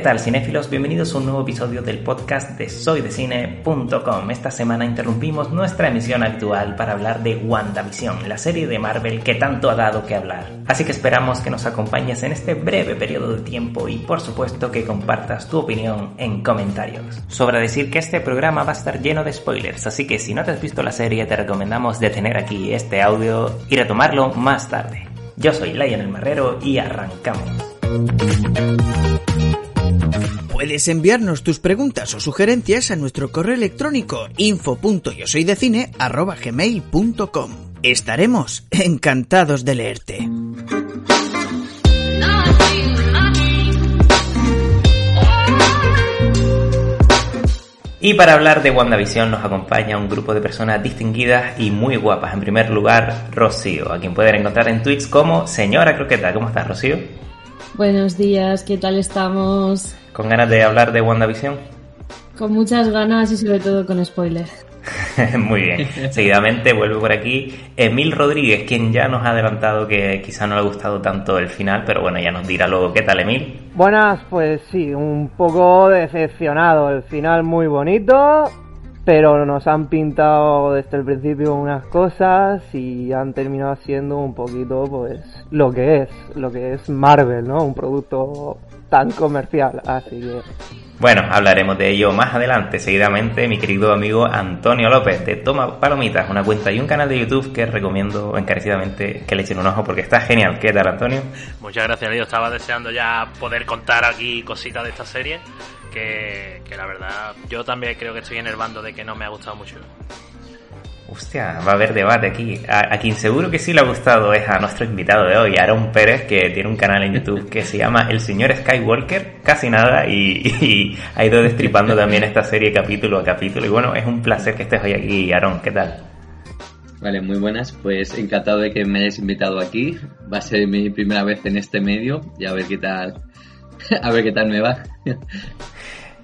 tal, cinéfilos? Bienvenidos a un nuevo episodio del podcast de soydecine.com. Esta semana interrumpimos nuestra emisión actual para hablar de WandaVision, la serie de Marvel que tanto ha dado que hablar. Así que esperamos que nos acompañes en este breve periodo de tiempo y por supuesto que compartas tu opinión en comentarios. Sobra decir que este programa va a estar lleno de spoilers, así que si no te has visto la serie te recomendamos detener aquí este audio y retomarlo más tarde. Yo soy Lionel Marrero y arrancamos. Puedes enviarnos tus preguntas o sugerencias a nuestro correo electrónico info.yosoydecine.gmail.com Estaremos encantados de leerte. Y para hablar de WandaVision nos acompaña un grupo de personas distinguidas y muy guapas. En primer lugar, Rocío, a quien pueden encontrar en Twitch como Señora Croqueta. ¿Cómo estás, Rocío? Buenos días, ¿qué tal estamos? ¿Con ganas de hablar de WandaVision? Con muchas ganas y sobre todo con spoilers. Muy bien. Seguidamente vuelve por aquí Emil Rodríguez, quien ya nos ha adelantado que quizá no le ha gustado tanto el final, pero bueno, ya nos dirá luego qué tal, Emil. Buenas, pues sí, un poco decepcionado. El final muy bonito, pero nos han pintado desde el principio unas cosas y han terminado siendo un poquito, pues, lo que es, lo que es Marvel, ¿no? Un producto tan comercial, así que... Bueno, hablaremos de ello más adelante. Seguidamente, mi querido amigo Antonio López de Toma Palomitas, una cuenta y un canal de YouTube que recomiendo encarecidamente que le echen un ojo porque está genial. ¿Qué tal, Antonio? Muchas gracias, Yo estaba deseando ya poder contar aquí cositas de esta serie que, que la verdad yo también creo que estoy en el bando de que no me ha gustado mucho. Hostia, va a haber debate aquí. A, quien seguro que sí le ha gustado es a nuestro invitado de hoy, Aaron Pérez, que tiene un canal en YouTube que se llama El Señor Skywalker, casi nada, y, ha ido destripando también esta serie capítulo a capítulo. Y bueno, es un placer que estés hoy aquí, Aaron, ¿qué tal? Vale, muy buenas. Pues encantado de que me hayas invitado aquí. Va a ser mi primera vez en este medio y a ver qué tal, a ver qué tal me va.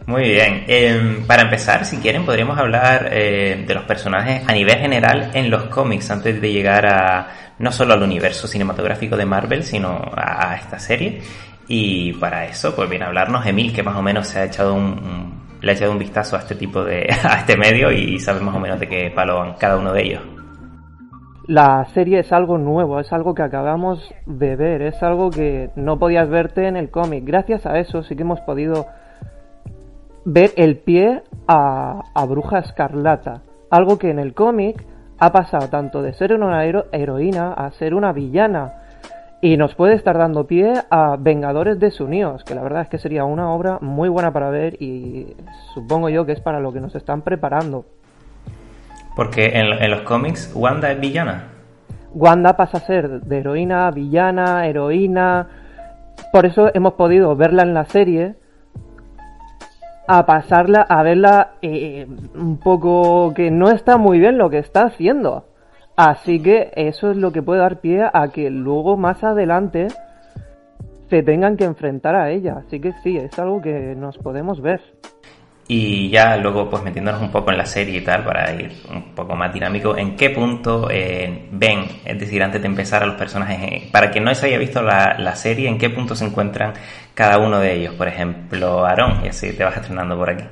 Muy bien. Em, para empezar, si quieren, podríamos hablar eh, de los personajes a nivel general en los cómics antes de llegar a no solo al universo cinematográfico de Marvel, sino a, esta serie. Y para eso, pues viene a hablarnos Emil, que más o menos se ha echado un, le ha echado un vistazo a este tipo de a este medio y sabe más o menos de qué palo van cada uno de ellos. La serie es algo nuevo, es algo que acabamos de ver, es algo que no podías verte en el cómic. Gracias a eso sí que hemos podido ver el pie a, Bruja Escarlata. Algo que en el cómic ha pasado tanto de ser una heroína a ser una villana. Y nos puede estar dando pie a Vengadores desunidos, que la verdad es que sería una obra muy buena para ver y supongo yo que es para lo que nos están preparando. Porque en, en los cómics Wanda es villana. Wanda pasa a ser de heroína, villana, heroína. Por eso hemos podido verla en la serie a pasarla, a verla eh, un poco que no está muy bien lo que está haciendo. Así que eso es lo que puede dar pie a que luego más adelante se tengan que enfrentar a ella. Así que sí, es algo que nos podemos ver. Y ya luego, pues metiéndonos un poco en la serie y tal, para ir un poco más dinámico, ¿en qué punto eh, ven, es decir, antes de empezar a los personajes, eh, para quien no se haya visto la, la, serie, ¿en qué punto se encuentran cada uno de ellos? Por ejemplo, Aarón, y así te vas estrenando por aquí.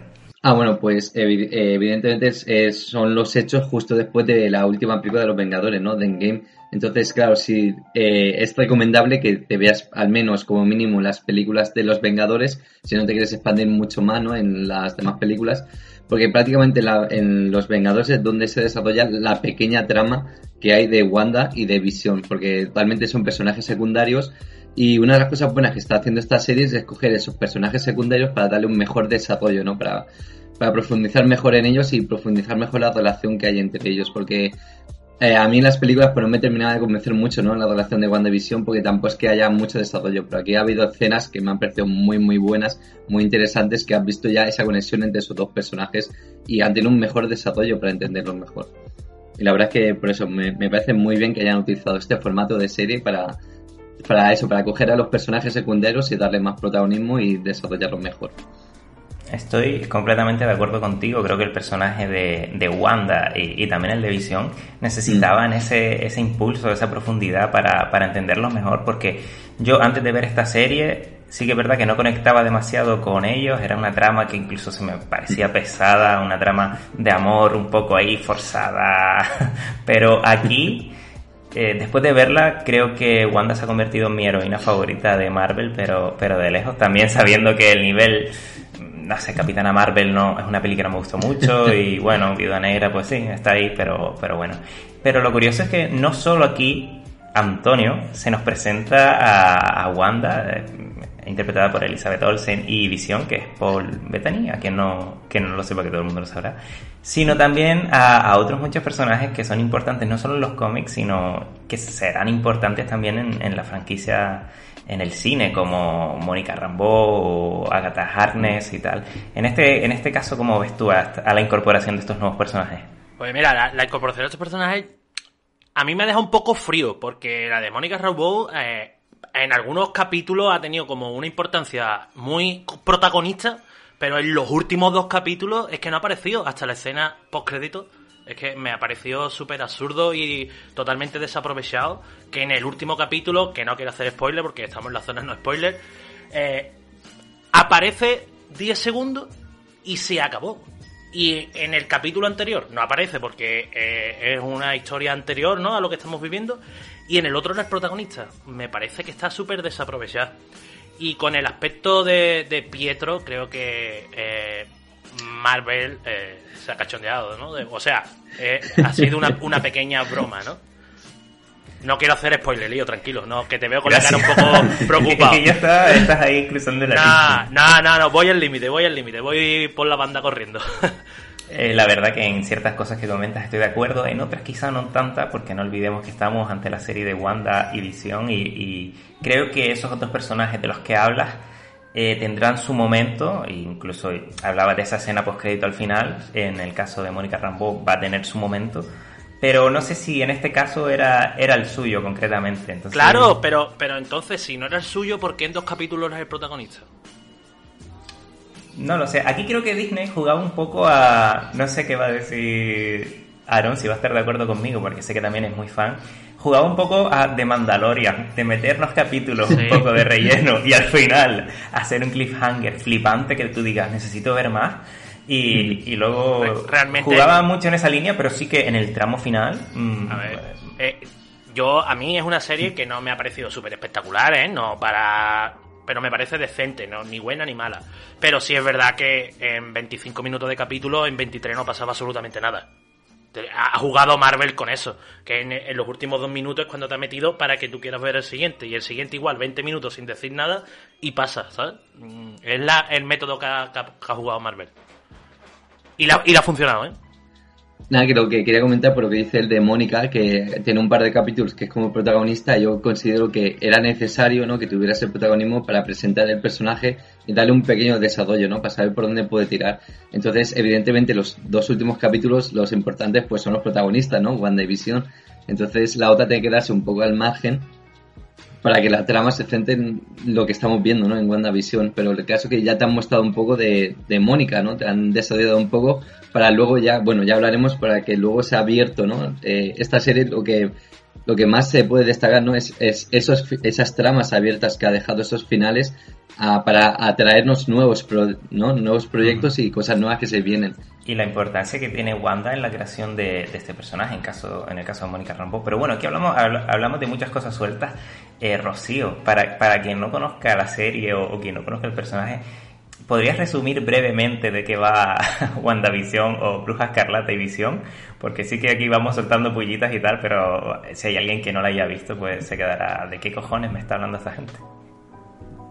Ah, bueno, pues evidentemente son los hechos justo después de la última película de los Vengadores, ¿no? De Endgame. Entonces, claro, sí, eh, es recomendable que te veas al menos como mínimo las películas de los Vengadores, si no te quieres expandir mucho más, ¿no? En las demás películas, porque prácticamente en los Vengadores es donde se desarrolla la pequeña trama que hay de Wanda y de Visión, porque realmente son personajes secundarios y una de las cosas buenas que está haciendo esta serie es escoger esos personajes secundarios para darle un mejor desarrollo, ¿no? Para, para profundizar mejor en ellos y profundizar mejor la relación que hay entre ellos, porque eh, a mí las películas pues no me terminaba de convencer mucho, ¿no? La relación de WandaVision, porque tampoco es que haya mucho desarrollo, pero aquí ha habido escenas que me han parecido muy, muy buenas, muy interesantes, que han visto ya esa conexión entre esos dos personajes y han tenido un mejor desarrollo para entenderlos mejor. Y la verdad es que por eso me, me parece muy bien que hayan utilizado este formato de serie para para eso, para coger a los personajes secundarios y darle más protagonismo y desarrollarlos mejor. Estoy completamente de acuerdo contigo. Creo que el personaje de, de Wanda y, también el de Visión necesitaban mm. ese, ese impulso, esa profundidad para, para entenderlos mejor. Porque yo antes de ver esta serie, sí que es verdad que no conectaba demasiado con ellos. Era una trama que incluso se me parecía pesada, una trama de amor un poco ahí forzada. Pero aquí. Eh, después de verla, creo que Wanda se ha convertido en mi heroína favorita de Marvel, pero, pero de lejos. También sabiendo que el nivel no sé, Capitana Marvel no es una peli que no me gustó mucho y bueno, Viuda Negra pues sí, está ahí, pero, pero bueno. Pero lo curioso es que no solo aquí Antonio se nos presenta a, Wanda, eh, interpretada por Elizabeth Olsen, y Visión, que es Paul Bettany, a quien no, que no lo sepa, que todo el mundo lo sabrá, sino también a, otros muchos personajes que son importantes no solo en los cómics, sino que serán importantes también en, la franquicia en el cine, como Mónica Rambeau o Agatha Harkness y tal. En este, en este caso, ¿cómo ves tú a, la incorporación de estos nuevos personajes? Pues mira, la, incorporación de estos personajes a mí me deja un poco frío, porque la de Mónica Rambeau eh, en algunos capítulos ha tenido como una importancia muy protagonista, pero en los últimos dos capítulos es que no ha aparecido hasta la escena post crédito es que me ha parecido súper absurdo y totalmente desaprovechado que en el último capítulo, que no quiero hacer spoiler porque estamos en la zona no spoiler, eh, aparece 10 segundos y se acabó. Y en el capítulo anterior no aparece porque eh, es una historia anterior ¿no? a lo que estamos viviendo. Y en el otro no es protagonista. Me parece que está súper desaprovechado. Y con el aspecto de, Pietro, creo que eh, Marvel eh, se ha cachondeado, ¿no? o sea, ha sido una, pequeña broma, ¿no? No quiero hacer spoiler, lío, tranquilo, no, que te veo con la cara un poco preocupado. que ya estás ahí cruzando la No, no, no, voy al límite, voy al límite, voy por la banda corriendo. Eh, la verdad que en ciertas cosas que comentas estoy de acuerdo, en otras quizá no tanta, porque no olvidemos que estamos ante la serie de Wanda y Visión y, y creo que esos otros personajes de los que hablas eh, tendrán su momento, incluso hablaba de esa escena post-crédito al final, en el caso de Mónica Rambeau va a tener su momento, pero no sé si en este caso era, era el suyo concretamente. Entonces... Claro, pero, pero entonces si no era el suyo, ¿por qué en dos capítulos es el protagonista? No lo sé, aquí creo que Disney jugaba un poco a... no sé qué va a decir Aaron, si va a estar de acuerdo conmigo, porque sé que también es muy fan, jugaba un poco a de Mandalorian, de meternos capítulos un poco de relleno y al final hacer un cliffhanger flipante que tú digas, necesito ver más. Y, luego Realmente, jugaba mucho en esa línea, pero sí que en el tramo final. Mm, a ver, eh, yo, a mí es una serie que no me ha parecido súper espectacular, ¿eh? No para. Pero me parece decente, ¿no? Ni buena ni mala. Pero sí es verdad que en 25 minutos de capítulo, en 23 no pasaba absolutamente nada ha jugado Marvel con eso, que en, los últimos dos minutos es cuando te ha metido para que tú quieras ver el siguiente, y el siguiente igual 20 minutos sin decir nada y pasa, ¿sabes? Mm, es la, el método que ha, jugado Marvel. Y la, y la ha funcionado, ¿eh? Nada, que lo que quería comentar por lo que dice el de Mónica, que tiene un par de capítulos que es como protagonista, yo considero que era necesario ¿no? que tuviera ese protagonismo para presentar el personaje y darle un pequeño desarrollo, ¿no? Para saber por dónde puede tirar. Entonces, evidentemente, los dos últimos capítulos, los importantes, pues son los protagonistas, ¿no? WandaVision. Entonces, la otra tiene que darse un poco al margen para que la trama se centre en lo que estamos viendo, ¿no? En WandaVision. Pero el caso que ya te han mostrado un poco de, de Mónica, ¿no? Te han desarrollado un poco para luego ya, bueno, ya hablaremos para que luego sea abierto, ¿no? Eh, esta serie lo que lo que más se puede destacar, ¿no? Es, es esos, esas tramas abiertas que ha dejado esos finales ah, para atraernos nuevos, ¿no? nuevos proyectos y cosas nuevas que se vienen. Y la importancia que tiene Wanda en la creación de, este personaje, en, caso, en el caso de Mónica Rambo. Pero bueno, aquí hablamos, hablamos de muchas cosas sueltas. Eh, Rocío, para, para quien no conozca la serie o, o quien no conozca el personaje, ¿Podrías resumir brevemente de qué va WandaVision o Bruja Escarlata y Visión? Porque sí que aquí vamos soltando pullitas y tal, pero si hay alguien que no la haya visto, pues se quedará, ¿de qué cojones me está hablando esta gente?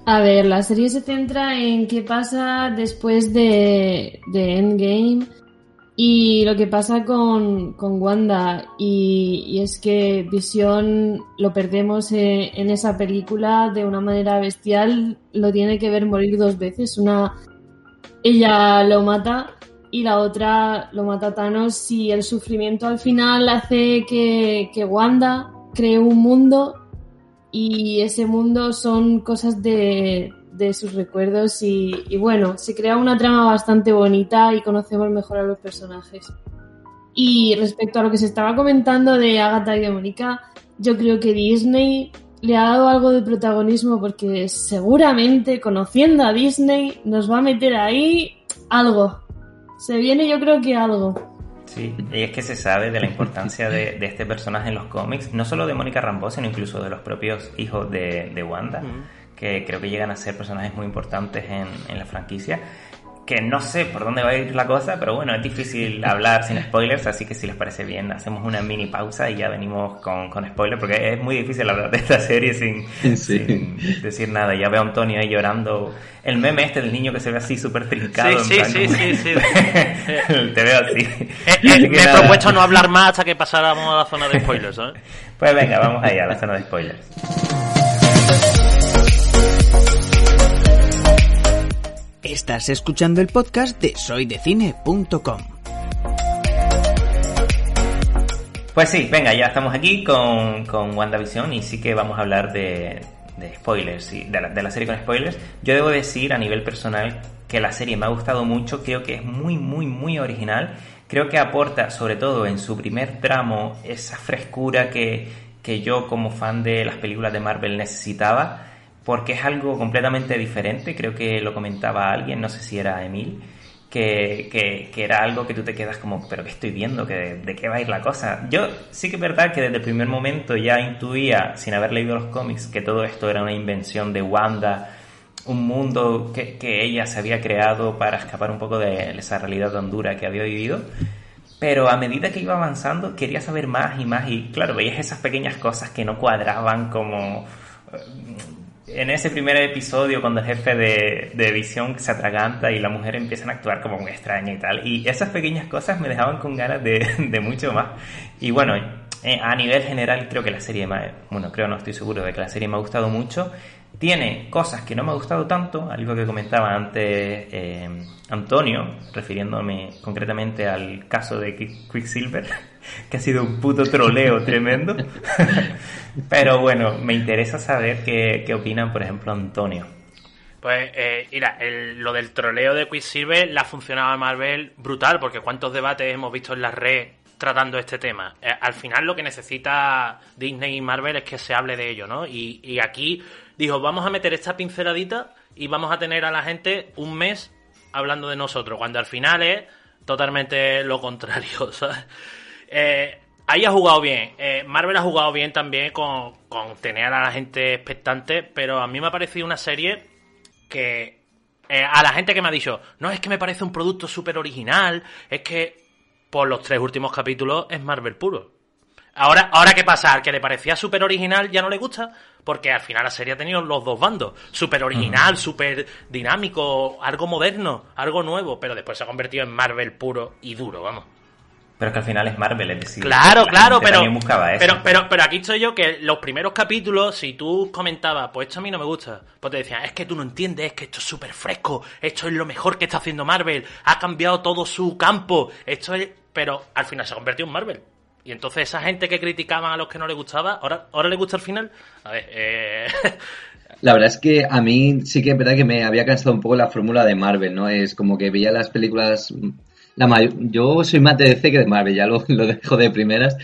A ver, la serie se centra en qué pasa después de, Endgame y lo que pasa con, con Wanda, y, es que Visión lo perdemos eh, en, esa película de una manera bestial, lo tiene que ver morir dos veces. Una, ella lo mata y la otra lo mata Thanos y el sufrimiento al final hace que, que Wanda cree un mundo y ese mundo son cosas de, de sus recuerdos y, bueno, se crea una trama bastante bonita y conocemos mejor a los personajes. Y respecto a lo que se estaba comentando de Agatha y de Mónica, yo creo que Disney le ha dado algo de protagonismo porque seguramente, conociendo a Disney, nos va a meter ahí algo. Se viene yo creo que algo. Sí, y es que se sabe de la importancia de, de este personaje en los cómics, no solo de Mónica Rambeau, sino incluso de los propios hijos de, de Wanda, que creo que llegan a ser personajes muy importantes en, en la franquicia que no sé por dónde va a ir la cosa, pero bueno, es difícil hablar sin spoilers, así que si les parece bien, hacemos una mini pausa y ya venimos con, con spoilers, porque es muy difícil hablar de esta serie sin, Sí. sin decir nada. Ya veo a Antonio ahí llorando. El meme este del niño que se ve así súper trincado. Sí, sí, plan sí, como- sí, sí. Te veo así. Eh, eh, me he propuesto no hablar más hasta que pasáramos a la zona de spoilers, ¿sabes? Pues venga, vamos allá a la zona de spoilers. Estás escuchando el podcast de soydecine.com. Pues sí, venga, ya estamos aquí con, con WandaVision y sí que vamos a hablar de, de spoilers, de, la, de la serie con spoilers. Yo debo decir a nivel personal que la serie me ha gustado mucho, creo que es muy, muy, muy original. Creo que aporta, sobre todo en su primer tramo, esa frescura que, que yo como fan de las películas de Marvel necesitaba, porque es algo completamente diferente. Creo que lo comentaba alguien, no sé si era Emil, que, que, era algo que tú te quedas como, pero ¿qué estoy viendo? ¿Que, ¿De qué va a ir la cosa? Yo sí que es verdad que desde el primer momento ya intuía, sin haber leído los cómics, que todo esto era una invención de Wanda, un mundo que, que ella se había creado para escapar un poco de esa realidad tan dura que había vivido. Pero a medida que iba avanzando, quería saber más y más. Y claro, veías esas pequeñas cosas que no cuadraban, como eh, en ese primer episodio, cuando el jefe de, de visión se atraganta y la mujer empiezan a actuar como muy extraña y tal. Y esas pequeñas cosas me dejaban con ganas de, de mucho más. Y bueno, eh, a nivel general, creo que la serie, me, bueno, creo, no estoy seguro de que la serie me ha gustado mucho. Tiene cosas que no me ha gustado tanto, algo que comentaba antes eh, Antonio, refiriéndome concretamente al caso de Qui- Quicksilver, que ha sido un puto troleo tremendo. Pero bueno, me interesa saber qué, qué opinan, por ejemplo, Antonio. Pues, eh, mira, el- lo del troleo de Quicksilver la ha funcionado a Marvel brutal, porque cuántos debates hemos visto en la red tratando este tema. Eh, al final lo que necesita Disney y Marvel es que se hable de ello, ¿no? Y, y aquí dijo, vamos a meter esta pinceladita y vamos a tener a la gente un mes hablando de nosotros, cuando al final es totalmente lo contrario, ¿sabes? Eh, ahí ha jugado bien. Eh, Marvel ha jugado bien también con, con tener a la gente expectante, pero a mí me ha parecido una serie que eh, a la gente que me ha dicho, no, es que me parece un producto súper original, es que por los tres últimos capítulos es Marvel puro. Ahora, ahora qué pasa, al que le parecía súper original ya no le gusta, porque al final la serie ha tenido los dos bandos, súper original, súper dinámico, algo moderno, algo nuevo, pero después se ha convertido en Marvel puro y duro, vamos. Pero que al final es Marvel, es decir, Claro, la claro, pero, también buscaba eso. pero, pero, pero aquí estoy yo que los primeros capítulos, si tú comentabas, pues esto a mí no me gusta, pues te decían, es que tú no entiendes, es que esto es súper fresco, esto es lo mejor que está haciendo Marvel, ha cambiado todo su campo, esto es... Pero al final se ha convertido en Marvel. Y entonces esa gente que criticaban a los que no le gustaba, ¿ahora, ahora le gusta al final? A ver, eh... La verdad es que a mí sí que es verdad que me había cansado un poco la fórmula de Marvel, ¿no? Es como que veía las películas. La Yo soy más de DC que de Marvel, ya lo, lo dejo de primeras.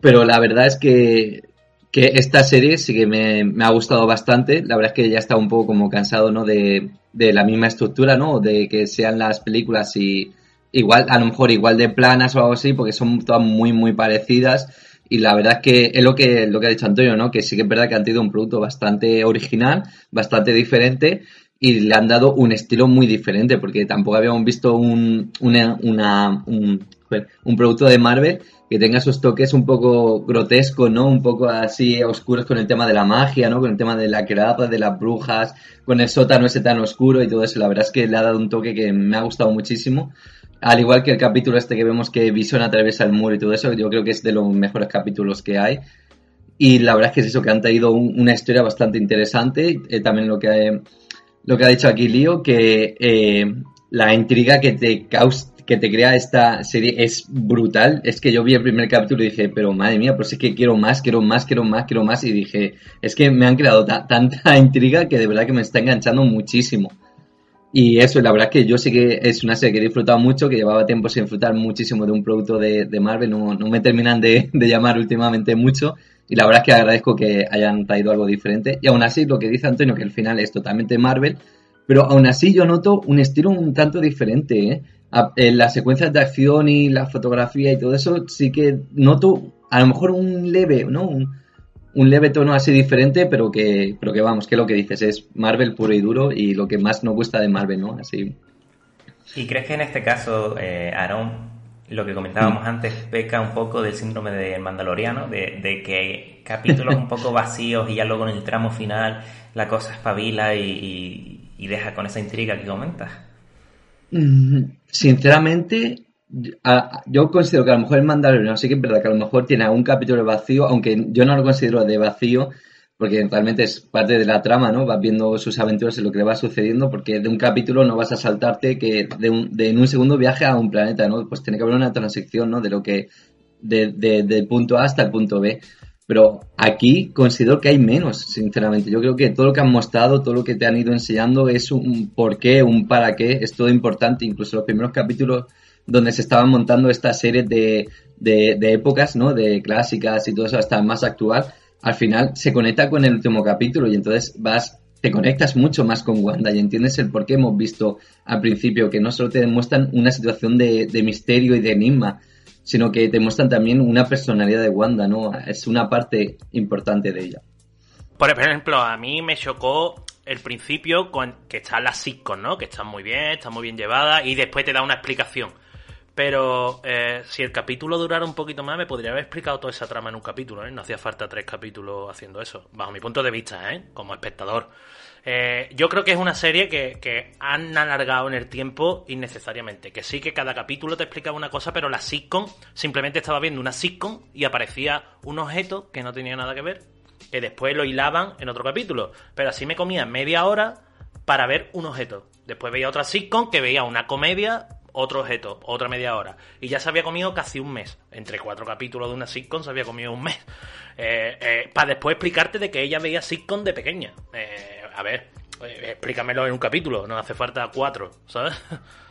Pero la verdad es que, que esta serie sí que me, me ha gustado bastante. La verdad es que ya estaba un poco como cansado, ¿no? De, de la misma estructura, ¿no? De que sean las películas y igual, a lo mejor igual de planas o algo así, porque son todas muy, muy parecidas. Y la verdad es que es lo que, lo que ha dicho Antonio, ¿no? Que sí que es verdad que han tenido un producto bastante original, bastante diferente y le han dado un estilo muy diferente, porque tampoco habíamos visto un, una, un, un producto de Marvel que tenga esos toques un poco grotescos, ¿no? Un poco así oscuros con el tema de la magia, ¿no? Con el tema de la creada, de las brujas, con el sótano ese tan oscuro y todo eso. La verdad es que le ha dado un toque que me ha gustado muchísimo. Al igual que el capítulo este que vemos que Vision atraviesa el muro y todo eso, yo creo que es de los mejores capítulos que hay. Y la verdad es que es eso, que han traído un- una historia bastante interesante. Eh, también lo que, ha- lo que ha dicho aquí Lío, que eh, la intriga que te causa, que te crea esta serie es brutal. Es que yo vi el primer capítulo y dije, pero madre mía, pues es que quiero más, quiero más, quiero más, quiero más. Y dije, es que me han creado tanta intriga que de verdad que me está enganchando muchísimo. Y eso, la verdad es que yo sí que es una serie que he disfrutado mucho, que llevaba tiempo sin disfrutar muchísimo de un producto de, Marvel, no, me terminan de, llamar últimamente mucho. Y la verdad es que agradezco que hayan traído algo diferente. Y aún así, lo que dice Antonio, que el final es totalmente Marvel, pero aún así yo noto un estilo un tanto diferente, ¿eh? en las secuencias de acción y la fotografía y todo eso, sí que noto a lo mejor un leve, ¿no? Un, leve tono así diferente, pero que, pero que vamos, que lo que dices es Marvel puro y duro y lo que más nos gusta de Marvel, ¿no? Así. ¿Y crees que en este caso, eh, Aaron, lo que comentábamos mm. antes, peca un poco del síndrome del Mandaloriano, de, de que capítulos un poco vacíos y ya luego en el tramo final la cosa espabila y, y deja con esa intriga que comentas? Mm, sinceramente, yo considero que a lo mejor el Mandaloriano sí que es verdad que a lo mejor tiene un capítulo vacío, aunque yo no lo considero de vacío, porque realmente es parte de la trama, ¿no? Vas viendo sus aventuras y lo que le va sucediendo, porque de un capítulo no vas a saltarte que de, un, de en un segundo viaje a un planeta, ¿no? Pues tiene que haber una transición, ¿no? De lo que, de, de, del punto A hasta el punto B. Pero aquí considero que hay menos, sinceramente. Yo creo que todo lo que han mostrado, todo lo que te han ido enseñando es un por qué, un para qué, es todo importante. Incluso los primeros capítulos donde se estaban montando estas series de, de, épocas, ¿no? De clásicas y todo eso hasta más actual, al final se conecta con el último capítulo y entonces vas, te conectas mucho más con Wanda y entiendes el por qué hemos visto al principio que no solo te demuestran una situación de, misterio y de enigma, sino que te muestran también una personalidad de Wanda, ¿no? Es una parte importante de ella. Por ejemplo, a mí me chocó el principio con que están las sitcoms, ¿no? Que están muy bien, están muy bien llevadas y después te da una explicación. Pero eh, si el capítulo durara un poquito más, me podría haber explicado toda esa trama en un capítulo, ¿eh? No hacía falta tres capítulos haciendo eso, bajo mi punto de vista, ¿eh? Como espectador. Eh, yo creo que es una serie que, han alargado en el tiempo innecesariamente. Que sí que cada capítulo te explicaba una cosa, pero la sitcom simplemente estaba viendo una sitcom y aparecía un objeto que no tenía nada que ver, que después lo hilaban en otro capítulo. Pero así me comía media hora para ver un objeto. Después veía otra sitcom que veía una comedia, otro objeto, otra media hora. Y ya se había comido casi un mes. Entre cuatro capítulos de una sitcom se había comido un mes. Eh, eh, para después explicarte de que ella veía sitcom de pequeña. Eh, a ver, eh, explícamelo en un capítulo, no hace falta cuatro, ¿sabes?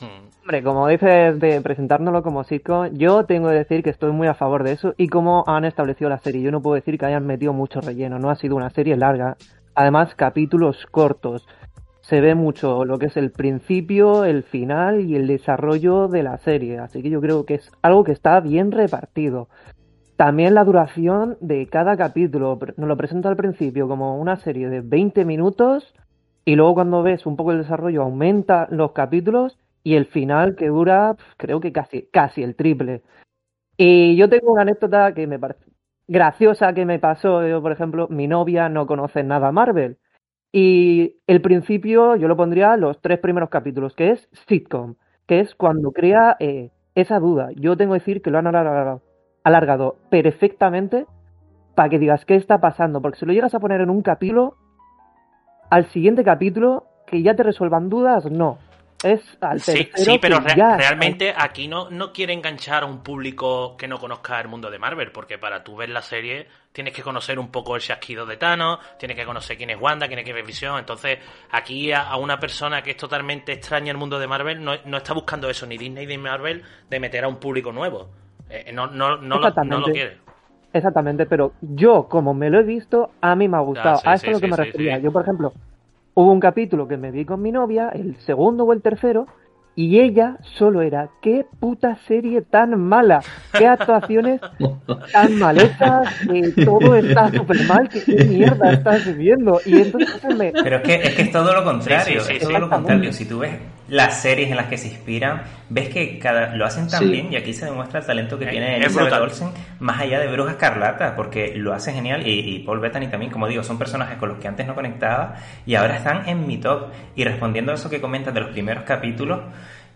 Hmm. Hombre, como dices de presentárnoslo como sitcom, yo tengo que decir que estoy muy a favor de eso y como han establecido la serie. Yo no puedo decir que hayan metido mucho relleno, no ha sido una serie larga. Además, capítulos cortos. Se ve mucho lo que es el principio, el final y el desarrollo de la serie. Así que yo creo que es algo que está bien repartido. También la duración de cada capítulo. Nos lo presenta al principio como una serie de 20 minutos y luego cuando ves un poco el desarrollo aumenta los capítulos y el final que dura creo que casi, casi el triple. Y yo tengo una anécdota que me parece graciosa que me pasó. Yo, por ejemplo, mi novia no conoce nada Marvel. Y el principio yo lo pondría los tres primeros capítulos, que es sitcom, que es cuando crea eh, esa duda. Yo tengo que decir que lo han alargado alargado perfectamente para que digas qué está pasando, porque si lo llegas a poner en un capítulo, al siguiente capítulo, que ya te resuelvan dudas, no. Es al tercero Sí, sí pero realmente aquí no, no quiere enganchar a un público que no conozca el mundo de Marvel, porque para tú ver la serie tienes que conocer un poco el chasquido de Thanos, tienes que conocer quién es Wanda, quién es Visión. Entonces, aquí a, una persona que es totalmente extraña el mundo de Marvel no, no está buscando eso, ni Disney ni Marvel, de meter a un público nuevo. Eh, no, no, no, lo, no, lo, quiere. Exactamente, pero yo, como me lo he visto, a mí me ha gustado. a eso es lo que me refería. Yo, por ejemplo, hubo un capítulo que me vi con mi novia, el segundo o el tercero, y ella solo era, qué puta serie tan mala, qué actuaciones tan mal hechas, todo está súper mal, qué mierda estás viendo. Y entonces me... Pero es que, es que es todo lo contrario, es todo lo contrario. Si tú ves las series en las que se inspiran, ves que cada, lo hacen tan bien y aquí se demuestra el talento que tiene Elizabeth Olsen más allá de Bruja Escarlata, porque lo hace genial y, Paul Bettany también, como digo, son personajes con los que antes no conectaba y ahora están en mi top. Y respondiendo a eso que comentas de los primeros capítulos,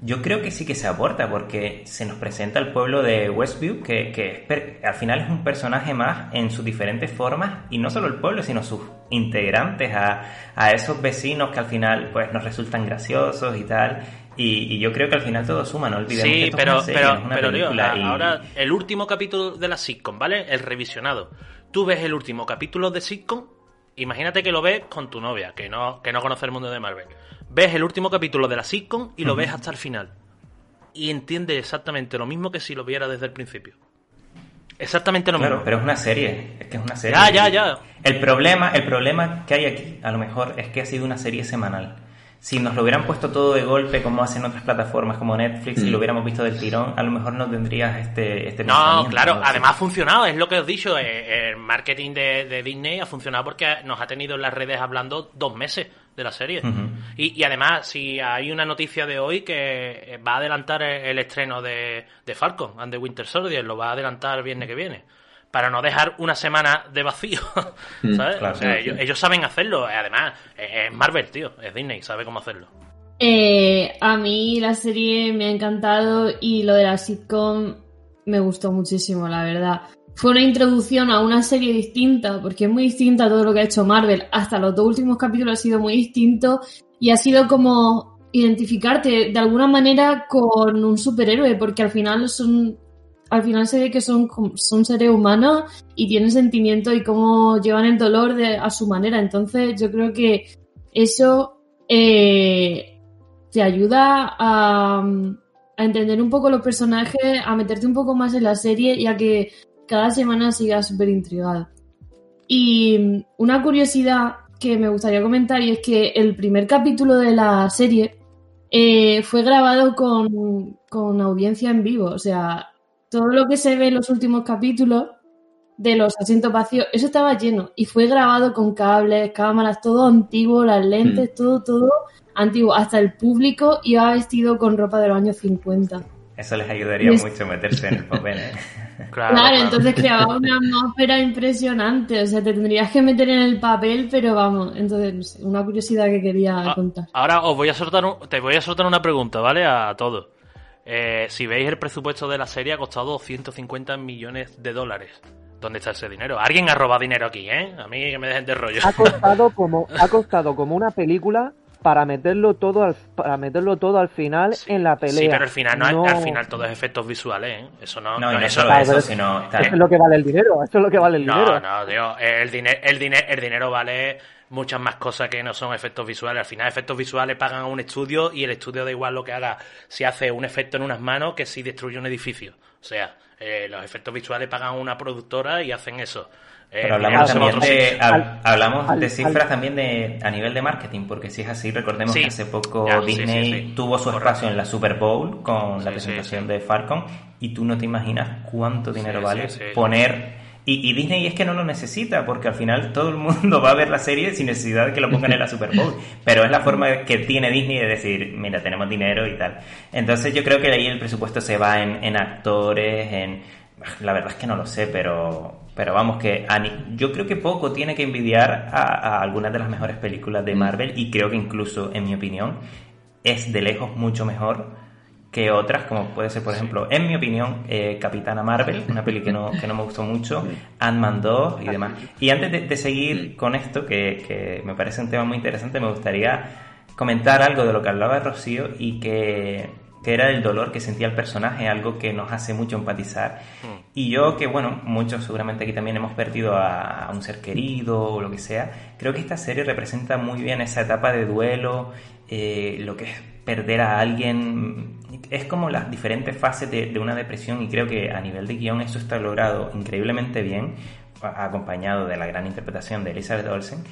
Yo creo que sí que se aporta porque se nos presenta el pueblo de Westview, que, que al final es un personaje más en sus diferentes formas, y no solo el pueblo, sino sus integrantes, a, a esos vecinos que al final pues nos resultan graciosos y tal. Y, yo creo que al final todo suma, no olvidemos sí, que esto pero, es una serie, pero, es una pero película y- ahora el último capítulo de la sitcom, ¿vale? El revisionado. Tú ves el último capítulo de sitcom, imagínate que lo ves con tu novia, que no, que no conoce el mundo de Marvel. Ves el último capítulo de la sitcom y lo ves hasta el final. Y entiendes exactamente lo mismo que si lo viera desde el principio. Exactamente lo Claro, mismo. pero es una serie, es que es una serie. Ya, ya, ya. El problema, el problema que hay aquí, a lo mejor, es que ha sido una serie semanal. Si nos lo hubieran puesto todo de golpe, como hacen otras plataformas como Netflix, y Mm. lo hubiéramos visto del tirón, a lo mejor no tendrías este, este No, claro, ¿no? además ha funcionado, es lo que os he dicho, eh, el marketing de, de Disney ha funcionado porque nos ha tenido en las redes hablando dos meses de la serie. Y, y además, si hay una noticia de hoy que va a adelantar el, el estreno de, de Falcon and the Winter Soldier, lo va a adelantar el viernes que viene. Para no dejar una semana de vacío, Mm, ¿sabes? claro, o sea, sí, ellos, sí. ellos saben hacerlo, eh, además, eh, es Marvel, tío, es Disney, sabe cómo hacerlo. Eh, a mí la serie me ha encantado y lo de la sitcom me gustó muchísimo, la verdad. Fue una introducción a una serie distinta, porque es muy distinta a todo lo que ha hecho Marvel. Hasta los dos últimos capítulos ha sido muy distinto y ha sido como identificarte de alguna manera con un superhéroe, porque al final son, al final se ve que son, son seres humanos y tienen sentimientos y cómo llevan el dolor de, a su manera. Entonces yo creo que eso eh, te ayuda a, a entender un poco los personajes, a meterte un poco más en la serie y a que cada semana sigas súper intrigado. Y una curiosidad que me gustaría comentar y es que el primer capítulo de la serie eh, fue grabado con, con audiencia en vivo. O sea, todo lo que se ve en los últimos capítulos de los asientos vacíos, eso estaba lleno y fue grabado con cables, cámaras, todo antiguo, las lentes, todo, todo antiguo. Hasta el público iba vestido con ropa de los años 50. Eso les ayudaría es- mucho meterse en el papel, ¿eh? Claro, entonces creaba una atmósfera impresionante. O sea, te tendrías que meter en el papel, pero vamos. Entonces, una curiosidad que quería Ah, contar. Ahora os voy a soltar un- te voy a soltar una pregunta, ¿vale? A todos. Eh, si veis el presupuesto de la serie ha costado 250 millones de dólares. ¿Dónde está ese dinero? Alguien ha robado dinero aquí, ¿eh? A mí que me dejen de rollo. Ha costado como, ha costado como una película para meterlo todo al, para meterlo todo al final en la pelea. Sí, pero al final no, No- al final todo es efectos visuales, ¿eh? Eso no, No, no eso- eso, sino... Eso es lo que vale el dinero, eso es lo que vale el No, dinero. no, tío. El, dinero el, dinero el dinero vale muchas más cosas que no son efectos visuales. Al final, efectos visuales pagan a un estudio y el estudio da igual lo que haga. Si hace un efecto en unas manos que si destruye un edificio. O sea, eh, los efectos visuales pagan a una productora y hacen eso. Eh, hablamos también de, hablamos al- de al- cifras también de a nivel de marketing, porque si es así, recordemos Sí. que hace poco Ya, Disney sí, sí. tuvo su Correcto. espacio en la Super Bowl con la presentación sí. de Falcon y tú no te imaginas cuánto dinero Sí, vale sí, sí. poner y, y Disney es que no lo necesita porque al final todo el mundo va a ver la serie sin necesidad de que lo pongan en la Super Bowl pero es la forma que tiene Disney de decir mira tenemos dinero y tal entonces yo creo que ahí el presupuesto se va en, en actores en la verdad es que no lo sé pero pero vamos que yo creo que poco tiene que envidiar a, a algunas de las mejores películas de Marvel y creo que incluso en mi opinión es de lejos mucho mejor que otras, como puede ser, por ejemplo, en mi opinión, eh, Capitana Marvel, una peli que no, que no me gustó mucho, Ant-Man 2 y demás. Y antes de, de seguir con esto, que, que me parece un tema muy interesante, me gustaría comentar algo de lo que hablaba Rocío y que, que era el dolor que sentía el personaje, algo que nos hace mucho empatizar. Y yo, que bueno, muchos seguramente aquí también hemos perdido a, a un ser querido o lo que sea, creo que esta serie representa muy bien esa etapa de duelo, eh, lo que es perder a alguien, es como las diferentes fases de, de una depresión y creo que a nivel de guion eso está logrado increíblemente bien, acompañado de la gran interpretación de Elizabeth Olsen.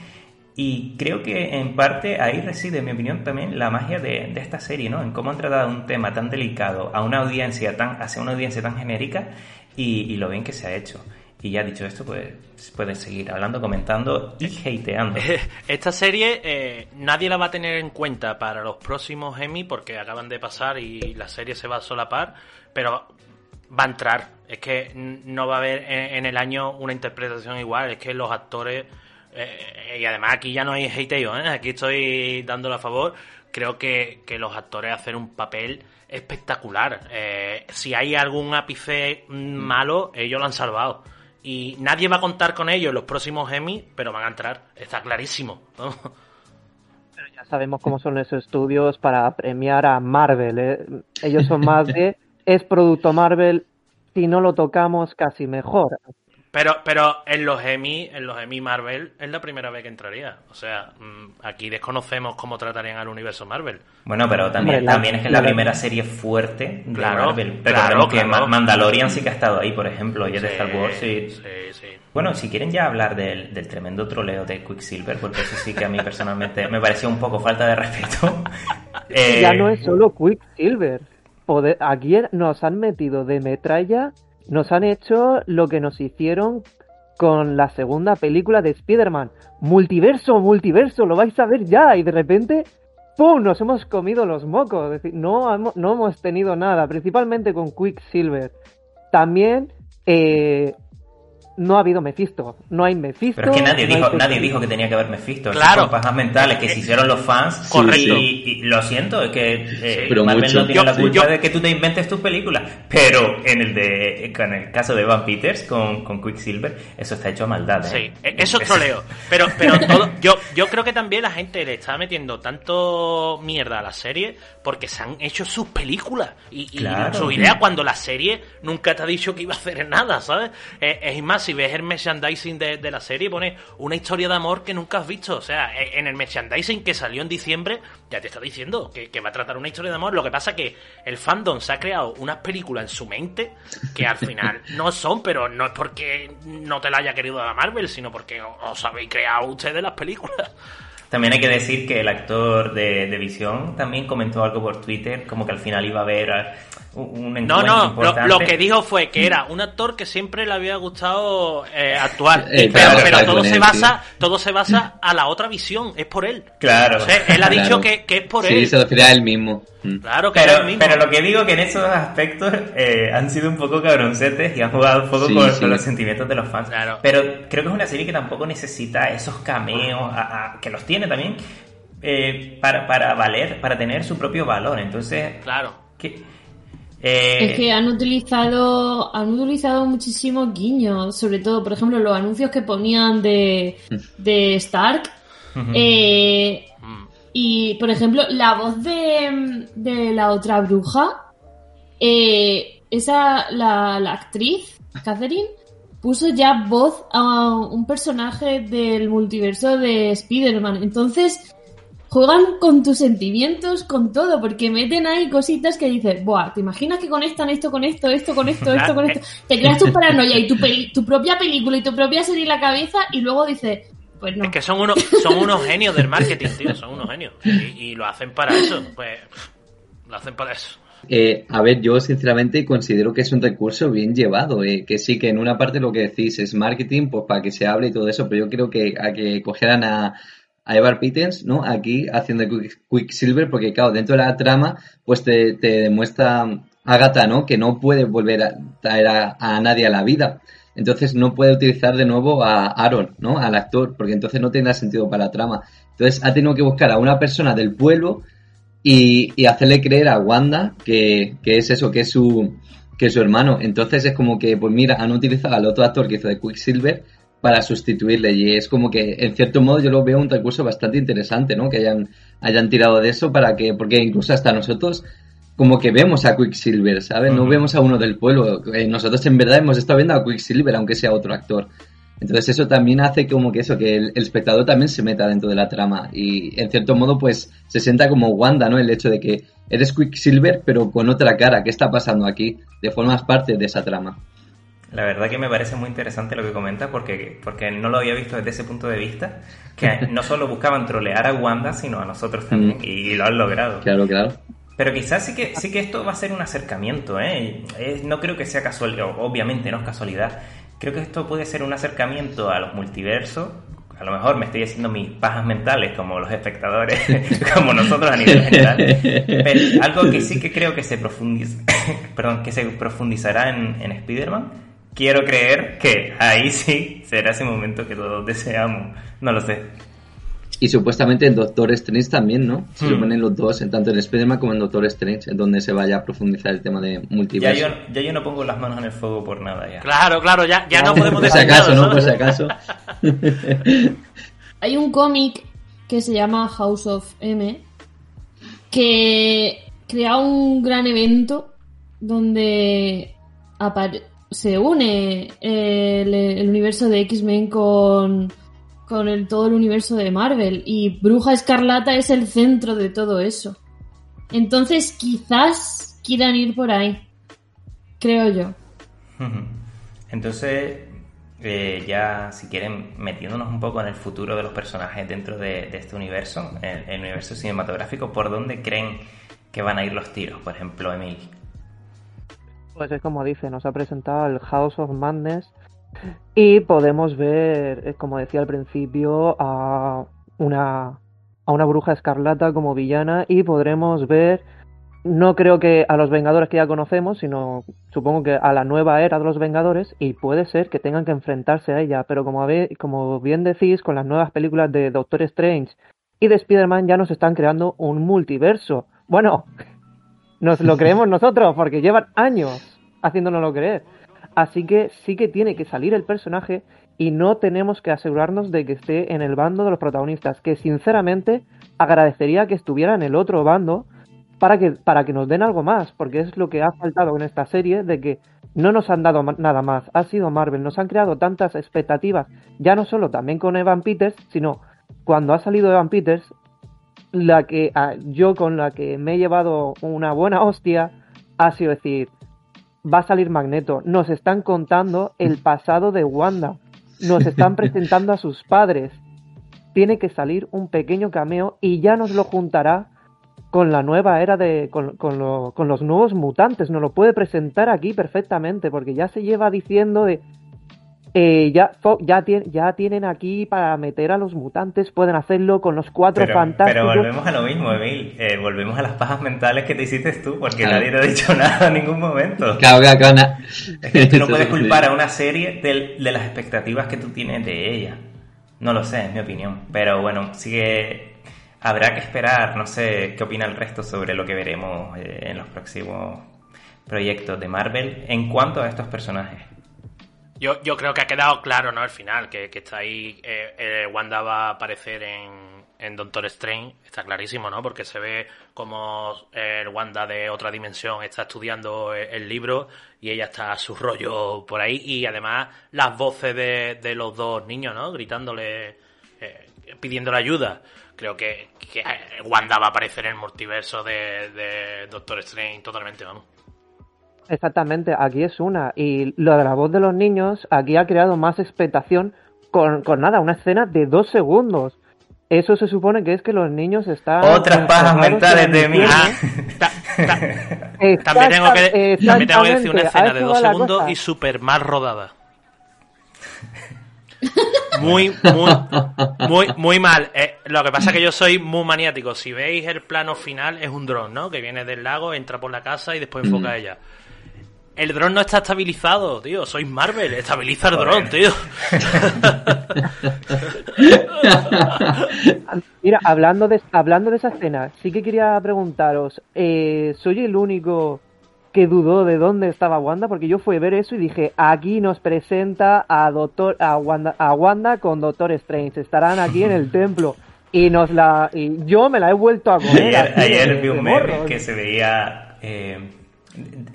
Y creo que en parte ahí reside, en mi opinión, también la magia de, de esta serie, ¿no? En cómo han tratado un tema tan delicado a una audiencia tan, hacia una audiencia tan genérica y, y lo bien que se ha hecho. Y ya dicho esto, pues pueden seguir hablando, comentando y hateando. Esta serie eh, nadie la va a tener en cuenta para los próximos Emmy porque acaban de pasar y la serie se va a solapar, pero va a entrar. Es que no va a haber en el año una interpretación igual. Es que los actores, eh, y además aquí ya no hay hateo, ¿eh? aquí estoy dándole a favor. creo que, que los actores hacen un papel espectacular. Eh, si hay algún ápice malo, ellos lo han salvado. Y nadie va a contar con ellos en los próximos Emmy, pero van a entrar, está clarísimo. Pero ya sabemos cómo son esos estudios para premiar a Marvel. ¿eh? Ellos son más de es producto Marvel, si no lo tocamos casi mejor. Pero, pero en los Emmy, en los Emmy Marvel es la primera vez que entraría. O sea, mm, aquí desconocemos cómo tratarían al universo Marvel. Bueno, pero también, Hombre, la- también es que es la la- primera serie fuerte de Claro, Marvel. claro, que claro. Ma- Mandalorian sí que ha estado ahí, por ejemplo, y es de Star Wars. y- sí, sí. Bueno, si quieren ya hablar del, del tremendo troleo de Quicksilver, porque eso sí que a mí personalmente me pareció un poco falta de respeto. Eh, Ya no es solo Quicksilver. Poder- aquí nos han metido de metralla, nos han hecho lo que nos hicieron con la segunda película de Spider-Man. Multiverso, multiverso, lo vais a ver ya. Y de repente, ¡pum! Nos hemos comido los mocos. Es decir, no, no hemos tenido nada, principalmente con Quicksilver. También eh, no ha habido Mephisto. No hay Mephisto. Pero es que nadie no hay dijo, nadie dijo que tenía que haber Mephisto. Claro. son pajas mentales que se hicieron los fans. Correcto. Y, y lo siento, es que eh, Pero Marvel mucho. no tiene Yo- la culpa yo- de que tú te inventes tus películas. Pero en el de con el caso de Van Peters con, con Quicksilver, eso está hecho a maldad. ¿eh? Sí, e- eso es troleo. Pero, pero todo, yo, yo creo que también la gente le está metiendo tanto mierda a la serie porque se han hecho sus películas y, y Claro. sus ideas cuando la serie nunca te ha dicho que iba a hacer nada, ¿sabes? Eh, es más, si ves el merchandising de, de la serie, pone una historia de amor que nunca has visto. O sea, e- en el merchandising que salió en diciembre, ya te está diciendo que, que va a tratar una historia de amor. Lo que pasa que el fandom se ha creado unas películas en su mente que al final no son, pero no es porque no te la haya querido dar Marvel, sino porque os habéis creado ustedes las películas. También hay que decir que el actor de, de Visión también comentó algo por Twitter, como que al final iba a haber eh, un un No, encuentro no, lo, importante. lo que dijo fue que era un actor que siempre le había gustado eh, actuar. Eh, pero claro, pero claro, todo se basa, todo se basa a la otra visión, es por él. Claro. O sea, él ha dicho Claro. que, que es por Sí, él. se refiere a él mismo. Mm. Claro que es Pero, mismo. pero lo que digo que en esos aspectos eh, han sido un poco cabroncetes y han jugado un poco Sí, con, sí. con los sentimientos de los fans. Claro. Pero creo que es una serie que tampoco necesita esos cameos, a- a- que los tiene también, eh, para, para valer, para tener su propio valor. Entonces, Claro. que, eh, Es que han utilizado, han utilizado muchísimos guiños, sobre todo, por ejemplo, los anuncios que ponían de, de Stark. Eh, y, por ejemplo, la voz de, de la otra bruja, eh, esa, la, la actriz, Catherine, puso ya voz a un personaje del multiverso de Spider-Man. Entonces, juegan con tus sentimientos, con todo, porque meten ahí cositas que dices, Buah, ¿te imaginas que conectan esto con esto, esto con esto, esto con esto? Te creas tu paranoia y tu, peli- tu propia película y tu propia serie en la cabeza y luego dices, pues no. Es que son unos, son unos genios del marketing, tío, son unos genios. Y, y lo hacen para eso, pues lo hacen para eso. Eh, a ver, yo sinceramente considero que es un recurso bien llevado, eh, que sí, que en una parte lo que decís es marketing, pues para que se hable y todo eso, pero yo creo que a que cogieran a, a Evar Pittens, ¿no? Aquí haciendo Quick- Quicksilver, porque claro, dentro de la trama, pues te, te demuestra Agatha, ¿no? Que no puede volver a traer a, a nadie a la vida. Entonces no puede utilizar de nuevo a Aaron, ¿no? Al actor, porque entonces no tendrá sentido para la trama. Entonces ha tenido que buscar a una persona del pueblo y, y hacerle creer a Wanda que, que es eso, que es su que es su hermano. Entonces es como que, pues mira, han utilizado al otro actor que hizo de Quicksilver para sustituirle y es como que en cierto modo yo lo veo un recurso bastante interesante, ¿no? Que hayan, hayan tirado de eso para que, porque incluso hasta nosotros como que vemos a Quicksilver, ¿sabes? No vemos a uno del pueblo. Eh, Nosotros en verdad hemos estado viendo a Quicksilver, aunque sea otro actor. Entonces eso también hace como que eso, que el, el espectador también se meta dentro de la trama y en cierto modo pues se sienta como Wanda, ¿no? El hecho de que eres Quicksilver pero con otra cara, ¿qué está pasando aquí? De formas parte de esa trama. La verdad que me parece muy interesante lo que comenta porque, porque no lo había visto desde ese punto de vista, que no solo buscaban trolear a Wanda, sino a nosotros también, Mm. y lo han logrado. Claro, claro. Pero quizás sí que, sí que esto va a ser un acercamiento, ¿eh? Eh, no creo que sea casualidad, obviamente no es casualidad. Creo que esto puede ser un acercamiento a los multiversos. A lo mejor me estoy haciendo mis pajas mentales como los espectadores, como nosotros a nivel general. Pero algo que sí que creo que se profundiza, perdón, que se profundizará en, en Spider-Man. Quiero creer que ahí sí será ese momento que todos deseamos. No lo sé. Y supuestamente en Doctor Strange también, ¿no? Se Hmm. suponen los dos, en tanto en Spider-Man como en Doctor Strange, en donde se vaya a profundizar el tema de Ya multiverso. yo, ya yo no pongo las manos en el fuego por nada ya. Claro, claro, ya, ya no podemos Por si decir acaso, ¿no? Por si acaso. Hay un cómic que se llama House of M que crea un gran evento donde se une el, el universo de X-Men con, con el, todo el universo de Marvel y Bruja Escarlata es el centro de todo eso. Entonces quizás quieran ir por ahí, creo yo. Entonces, eh, ya si quieren, metiéndonos un poco en el futuro de los personajes dentro de, de este universo, el, el universo cinematográfico, ¿por dónde creen que van a ir los tiros? Por ejemplo, Emil. Pues es como dice, nos ha presentado el House of Madness y podemos ver, eh, como decía al principio, a una, a una bruja escarlata como villana y podremos ver, no creo que a los Vengadores que ya conocemos, sino supongo que a la nueva era de los Vengadores y puede ser que tengan que enfrentarse a ella, pero como, como bien decís, con las nuevas películas de Doctor Strange y de Spider-Man ya nos están creando un multiverso. Bueno, nos lo creemos nosotros, porque llevan años haciéndonoslo creer. Así que sí que tiene que salir el personaje y no tenemos que asegurarnos de que esté en el bando de los protagonistas, que sinceramente agradecería que estuviera en el otro bando para que, para que nos den algo más, porque es lo que ha faltado en esta serie, de que no nos han dado nada más, ha sido Marvel, nos han creado tantas expectativas, ya no solo también con Evan Peters, sino cuando ha salido Evan Peters, la que a- yo con la que me he llevado una buena hostia ha sido decir, va a salir Magneto, nos están contando el pasado de Wanda, nos están presentando a sus padres, tiene que salir un pequeño cameo y ya nos lo juntará con la nueva era de con, con lo- con los nuevos mutantes, nos lo puede presentar aquí perfectamente porque ya se lleva diciendo de eh, ya, ya, ya tienen aquí para meter a los mutantes, pueden hacerlo con los cuatro Pero, fantásticos. pero volvemos a lo mismo, Emil. Eh, volvemos a las pajas mentales que te hiciste tú, porque Claro. nadie te ha dicho nada en ningún momento. Claro, claro, claro, na- Es que tú no puedes es culpar a una serie del- de, las expectativas que tú tienes de ella. No lo sé, es mi opinión. Pero bueno, sigue. Habrá que esperar, no sé qué opina el resto sobre lo que veremos eh, en los próximos proyectos de Marvel en cuanto a estos personajes. Yo, yo creo que ha quedado claro, ¿no? Al final, que, que está ahí. eh, eh, Wanda va a aparecer en, en Doctor Strange. Está clarísimo, ¿no? Porque se ve como el Wanda de otra dimensión está estudiando el, el libro y ella está a su rollo por ahí. Y además, las voces de, de los dos niños, ¿no? Gritándole, eh, pidiéndole ayuda. Creo que, que eh, Wanda va a aparecer en el multiverso de, de Doctor Strange totalmente, vamos. Exactamente, aquí es una. Y lo de la voz de los niños, aquí ha creado más expectación con, con nada, una escena de dos segundos. Eso se supone que es que los niños están. Otras pajas mentales en de mí. Ah, ta- ta- Exacta- También tengo, que, también tengo que decir una escena a de dos segundos cosa. y súper mal rodada. Muy, muy, muy, muy mal. Eh, lo que pasa es que yo soy muy maniático. Si veis el plano final, es un dron, ¿no? Que viene del lago, entra por la casa y después enfoca a ella. El dron no está estabilizado, tío. Sois Marvel, estabiliza el dron, tío. Mira, hablando de, hablando de esa escena, sí que quería preguntaros, eh, ¿soy el único que dudó de dónde estaba Wanda? Porque yo fui a ver eso y dije, aquí nos presenta a Doctor, a Wanda, a Wanda con Doctor Strange, estarán aquí en el templo. Y nos la, y yo me la he vuelto a comer. Ayer, así ayer de- vi un meme que se veía. eh,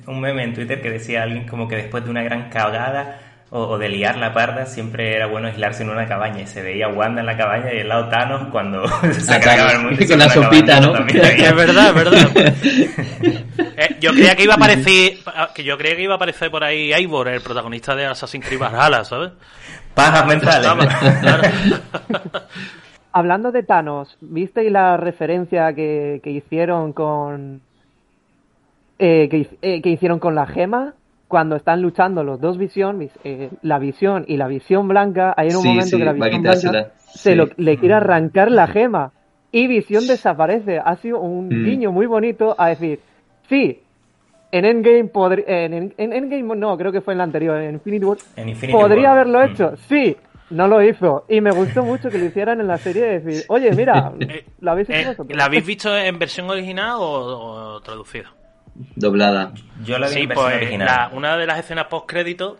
un meme en Twitter que decía alguien como que después de una gran cagada o, o de liar la parda, siempre era bueno aislarse en una cabaña. Y se veía Wanda en la cabaña y el lado Thanos cuando se Ah, cargaba el mundo. y con la sopita, ¿no? Es verdad, es verdad. Eh, yo creía que iba a aparecer, que yo creía que iba a aparecer por ahí Eivor, el protagonista de Assassin's Creed Valhalla, ¿sabes? Pajas mentales. Claro. Hablando de Thanos, ¿visteis la referencia que, que hicieron con. Eh, que, eh, que hicieron con la gema? Cuando están luchando los dos visión, vis- eh, la visión y la visión blanca, hay en un Sí, momento sí, que la visión blanca se lo, le quiere arrancar la gema y visión desaparece. Ha sido un Mm. guiño muy bonito a decir, sí, en Endgame podría. En, en- en Endgame no, creo que fue en la anterior, en Infinity War. En Infinity Podría War. haberlo Mm. hecho, sí, No lo hizo. Y me gustó mucho que lo hicieran en la serie de decir, oye, mira, Eh, ¿la habéis hecho eh? ¿La habéis visto en versión original o, o traducido? Doblada. Yo la vi Sí, en pues original. la- una de las escenas post crédito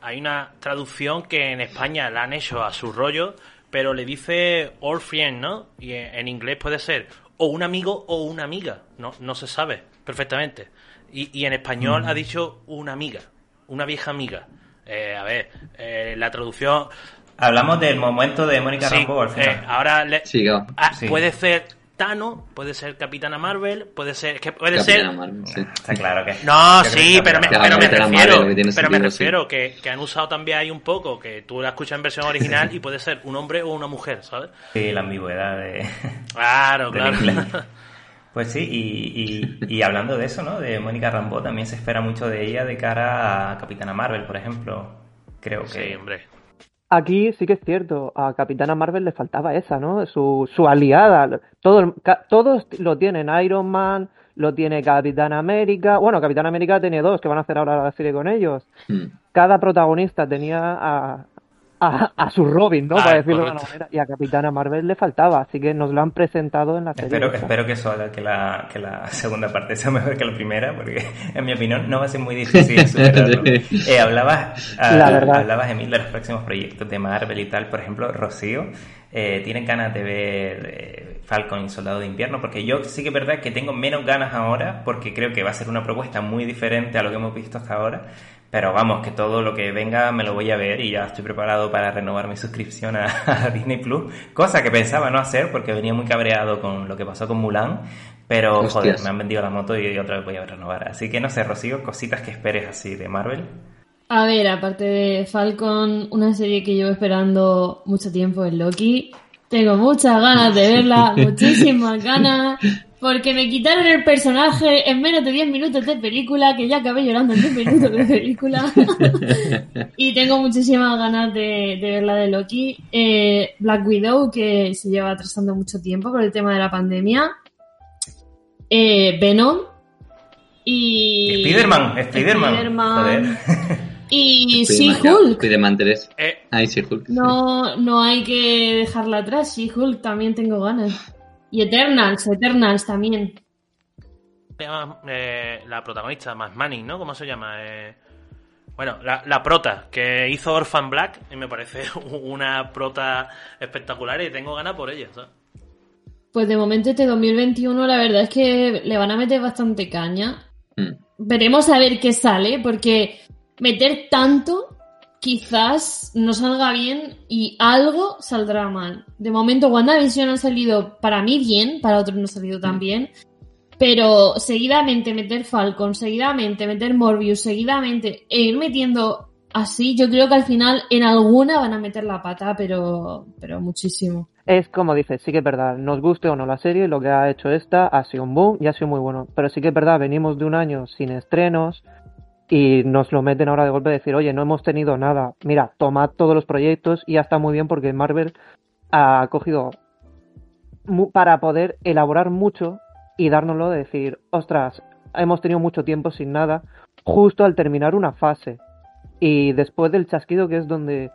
hay una traducción que en España la han hecho a su rollo, pero le dice all friend, ¿no? Y en, inglés puede ser o un amigo o una amiga, no, no se sabe perfectamente. Y, y en español ha dicho una amiga, una vieja amiga. Eh, a ver, eh, la traducción... Hablamos del momento de Mónica Sí, Rambeau al final. eh, ahora le- Sí, ah, Sí. puede ser Tano, puede ser Capitana Marvel, puede ser... Que puede Capitana ser Marvel, sí. Está claro que. no, sí, pero me, pero me refiero, Marvel, pero me sí. refiero que, que han usado también ahí un poco, que tú la escuchas en versión original y puede ser un hombre o una mujer, ¿sabes? Sí, la ambigüedad de. Claro, claro. Pues sí, y, y, y hablando de eso, ¿no? De Mónica Rambeau, también se espera mucho de ella de cara a Capitana Marvel, por ejemplo. Creo que. Sí, hombre. Aquí sí que es cierto, a Capitana Marvel le faltaba esa, ¿no? Su, su aliada. Todo, ca- todos lo tienen, Iron Man, lo tiene Capitán América. Bueno, Capitán América tiene dos que van a hacer ahora la serie con ellos. Mm. Cada protagonista tenía a, a, a su Robin, ¿no? Ah, Para decirlo de correcto. alguna manera. Y a Capitana Marvel le faltaba, así que nos lo han presentado en la serie. Espero, espero que eso haga que la, que la segunda parte sea mejor que la primera, porque en mi opinión no va a ser muy difícil superarlo. Eh, hablabas, ah, La verdad. hablabas, Emil, de los próximos proyectos de Marvel y tal. Por ejemplo, Rocío, eh, ¿tienen ganas de ver eh, Falcon y Soldado de Invierno? Porque yo sí que es verdad que tengo menos ganas ahora, porque creo que va a ser una propuesta muy diferente a lo que hemos visto hasta ahora. Pero vamos, que todo lo que venga me lo voy a ver y ya estoy preparado para renovar mi suscripción a, a Disney Plus. Cosa que pensaba no hacer porque venía muy cabreado con lo que pasó con Mulan. Pero Hostias. joder, me han vendido la moto y otra vez voy a renovar. Así que no sé, Rocío, cositas que esperes así de Marvel. A ver, aparte de Falcon, una serie que llevo esperando mucho tiempo es Loki. Tengo muchas ganas de verla, muchísimas ganas, porque me quitaron el personaje en menos de 10 minutos de película, que ya acabé llorando en 10 minutos de película. y tengo muchísimas ganas de, de ver la de Loki. Eh, Black Widow, que se lleva atrasando mucho tiempo por el tema de la pandemia. Eh, Venom. Y... Spiderman, Spiderman. Spiderman. Joder. Y. She-Hulk. Spiderman 3. Eh, Ay, sí, Hulk. sí. No, no hay que dejarla atrás. She-Hulk también tengo ganas. Y Eternals, Eternals también. se llama, eh, la protagonista, más Manning, ¿no? ¿Cómo se llama? Eh, bueno, la, la prota, que hizo Orphan Black, y me parece una prota espectacular y tengo ganas por ella, ¿sabes? Pues de momento este 2021 la verdad es que le van a meter bastante caña. Mm. Veremos a ver qué sale, porque meter tanto quizás no salga bien y algo saldrá mal. De momento WandaVision ha salido para mí bien, para otros no ha salido tan bien. Pero seguidamente meter Falcon, seguidamente meter Morbius, seguidamente e ir metiendo así, yo creo que al final en alguna van a meter la pata, pero, pero muchísimo. Es como dices, sí que es verdad, nos guste o no la serie, lo que ha hecho esta ha sido un boom y ha sido muy bueno. Pero sí que es verdad, venimos de un año sin estrenos y nos lo meten ahora de golpe de decir, oye, no hemos tenido nada. Mira, tomad todos los proyectos y ya está muy bien porque Marvel ha cogido para poder elaborar mucho y dárnoslo de decir, ostras, hemos tenido mucho tiempo sin nada, justo al terminar una fase. Y después del chasquido, que es donde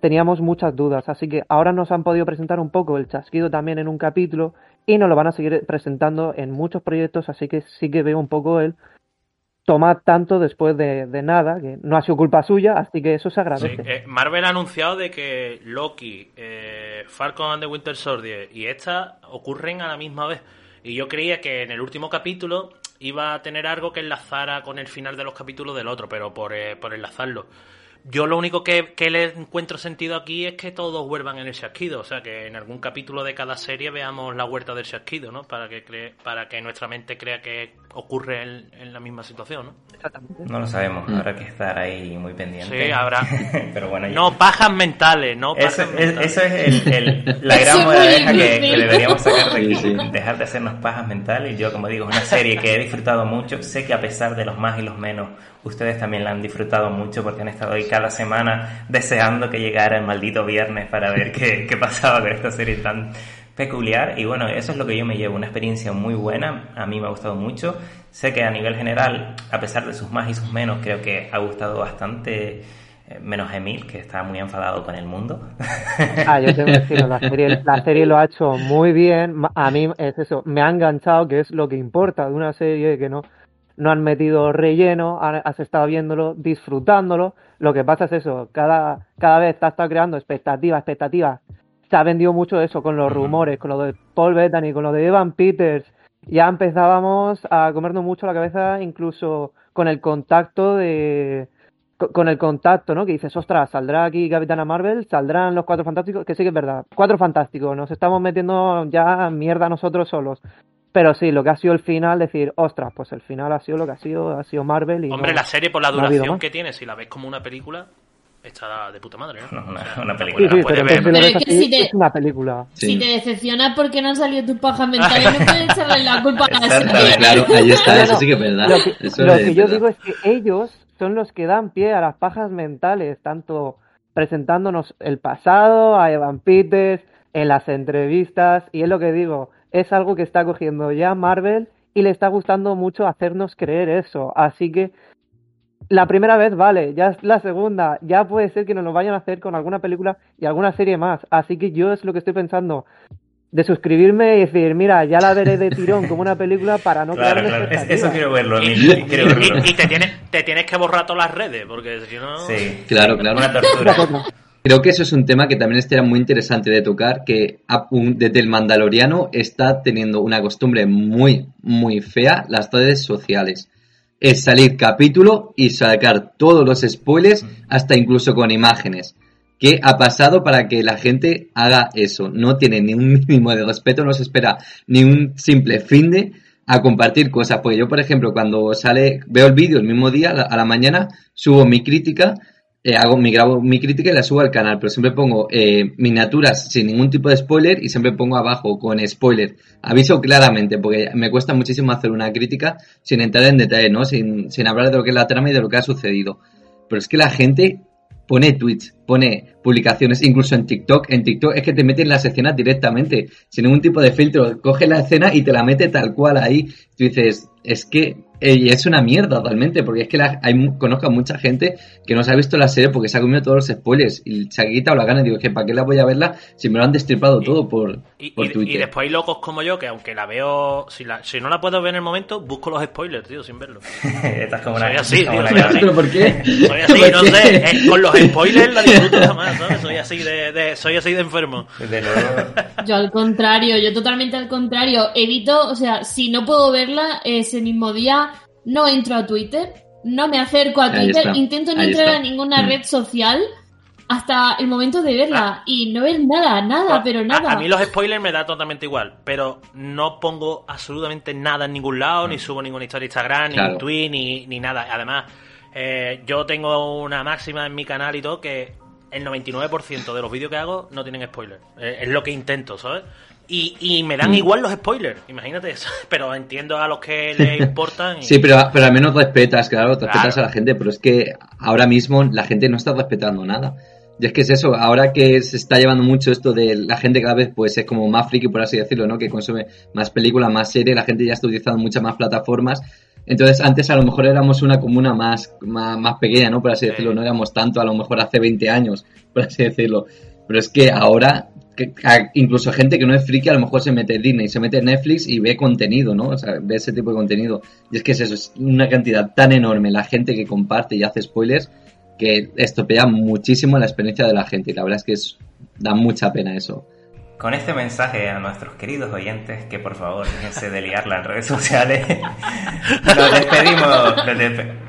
teníamos muchas dudas. Así que ahora nos han podido presentar un poco el chasquido también en un capítulo y nos lo van a seguir presentando en muchos proyectos. Así que sí que veo un poco el tomar tanto después de, de nada, que no ha sido culpa suya, así que eso se Sí, agradece. eh, Marvel ha anunciado de que Loki, eh, Falcon and the Winter Soldier y esta ocurren a la misma vez. Y yo creía que en el último capítulo iba a tener algo que enlazara con el final de los capítulos del otro, pero por, eh, por enlazarlo. Yo lo único que, que le encuentro sentido aquí es que todos vuelvan en el chasquido, o sea, que en algún capítulo de cada serie veamos la huerta del chasquido, ¿no? Para que, cree, para que nuestra mente crea que ocurre en, en la misma situación, ¿no? Exactamente. No lo sabemos, Mm. habrá que estar ahí muy pendiente. Sí, habrá. Pero bueno, ya- No pajas mentales, no pajas Eso, es, mentales. eso es el- el- la gran moraleja que, que deberíamos sacar de aquí. Sí, sí. Dejar de hacernos pajas mentales. Yo, como digo, es una serie que he disfrutado mucho. Sé que a pesar de los más y los menos, ustedes también la han disfrutado mucho porque han estado ahí cada semana deseando que llegara el maldito viernes para ver qué, qué pasaba con esta serie tan peculiar. Y bueno, eso es lo que yo me llevo. Una experiencia muy buena. A mí me ha gustado mucho. Sé que a nivel general, a pesar de sus más y sus menos, creo que ha gustado bastante Eh, menos Emil, que está muy enfadado con el mundo. Ah, yo tengo que decirlo, la serie, la serie lo ha hecho muy bien. A mí es eso, me ha enganchado, que es lo que importa de una serie que no, no han metido relleno, has estado viéndolo, disfrutándolo. Lo que pasa es eso, cada, cada vez te ha estado creando expectativas, expectativas. Se ha vendido mucho eso con los rumores, con lo de Paul Bettany, con lo de Evan Peters. Ya empezábamos a comernos mucho la cabeza, incluso con el contacto de, con el contacto, ¿no? Que dices, ostras, saldrá aquí Capitana Marvel, saldrán los cuatro fantásticos, que sí que es verdad, cuatro fantásticos, nos estamos metiendo ya mierda nosotros solos. Pero sí, lo que ha sido el final, decir, ostras, pues el final ha sido lo que ha sido, ha sido Marvel y. Hombre, la serie por la duración que tiene, si la ves como una película, está de puta madre, ¿no? una, película. Sí, sí, pero, es, que te, es una película. Si te decepcionas porque no han salido tus pajas mentales, no puedes echarle la culpa a la serie. Claro, ahí está, eso sí que es verdad. Lo que, lo que yo digo es que ellos son los que dan pie a las pajas mentales, tanto presentándonos el pasado, a Evan Peters, en las entrevistas, y es lo que digo, es algo que está cogiendo ya Marvel y le está gustando mucho hacernos creer eso. Así que la primera vez vale, ya es la segunda, ya puede ser que nos lo vayan a hacer con alguna película y alguna serie más. Así que yo es lo que estoy pensando de suscribirme y decir, mira, ya la veré de tirón como una película para no claro, claro. Eso quiero verlo. Y, y, quiero verlo. y, te, tienes, te tienes que borrar todas las redes, porque si no... Sí, claro, claro. Una tortura. Creo que eso es un tema que también estaría muy interesante de tocar, que desde el Mandaloriano está teniendo una costumbre muy, muy fea las redes sociales. Es salir capítulo y sacar todos los spoilers, hasta incluso con imágenes. ¿Qué ha pasado para que la gente haga eso? No tiene ni un mínimo de respeto, no se espera ni un simple fin de a compartir cosas. Porque yo, por ejemplo, cuando sale, veo el vídeo el mismo día, a la mañana, subo mi crítica, eh, hago mi, grabo mi crítica y la subo al canal, pero siempre pongo eh, miniaturas sin ningún tipo de spoiler y siempre pongo abajo con spoiler. Aviso claramente, porque me cuesta muchísimo hacer una crítica sin entrar en detalle, ¿no? Sin, sin hablar de lo que es la trama y de lo que ha sucedido. Pero es que la gente pone tweets, pone publicaciones, incluso en TikTok. En TikTok es que te meten las escenas directamente, sin ningún tipo de filtro. Coge la escena y te la mete tal cual ahí. Tú dices, es que y es una mierda totalmente, porque es que hay, conozco a mucha gente que no se ha visto la serie porque se ha comido todos los spoilers y se ha quitado la gana y digo, que ¿para qué la voy a verla si me lo han destripado todo por, y, Twitter? Y después hay locos como yo que aunque la veo, si, la, si no la puedo ver en el momento, busco los spoilers, tío, sin verlo. Estás como soy así, soy así. ¿Pero por qué? Soy así, no sé, eh, con los spoilers la disfruto jamás, ¿sabes? Soy así de, de, soy así de enfermo. Yo al contrario, yo totalmente al contrario. Evito, o sea, si no puedo verla ese mismo día no entro a Twitter, no me acerco a Twitter, intento no entrar a ninguna mm. red social hasta el momento de verla ah. y no ver nada, nada, pero nada. A, mí los spoilers me da totalmente igual, pero no pongo absolutamente nada en ningún lado, ni mm. subo ninguna historia de Instagram, ni un tweet, ni, ni nada. Además, eh, yo tengo una máxima en mi canal y todo que el 99% de los vídeos que hago no tienen spoilers. Eh, es lo que intento, ¿sabes? Y, y me dan mm. igual los spoilers, imagínate eso. Pero entiendo a los que les importan. Sí, pero, pero al menos respetas, claro, respetas a la gente, pero es que ahora mismo la gente no está respetando nada. Y es que es eso, ahora que se está llevando mucho esto de la gente cada vez pues es como más friki, por así decirlo, ¿no? Que consume más películas, más series, la gente ya está utilizando muchas más plataformas. Entonces antes a lo mejor éramos una comuna más, más, más pequeña, ¿no? Por así decirlo, no éramos tanto a lo mejor hace 20 años, por así decirlo. Pero es que ahora que, incluso gente que no es friki a lo mejor se mete en Disney, se mete en Netflix y ve contenido, ¿no? O sea, ve ese tipo de contenido. Y es que es eso, es una cantidad tan enorme la gente que comparte y hace spoilers que estropea muchísimo la experiencia de la gente y la verdad es que es, da mucha pena eso. Con este mensaje a nuestros queridos oyentes, que por favor déjense de liarla en redes sociales, nos despedimos,